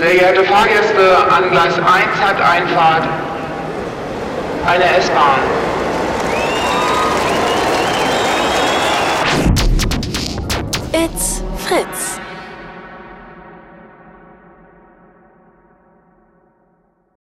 Sehr geehrte Fahrgäste, an Gleis 1 hat Einfahrt eine S-Bahn. It's Fritz.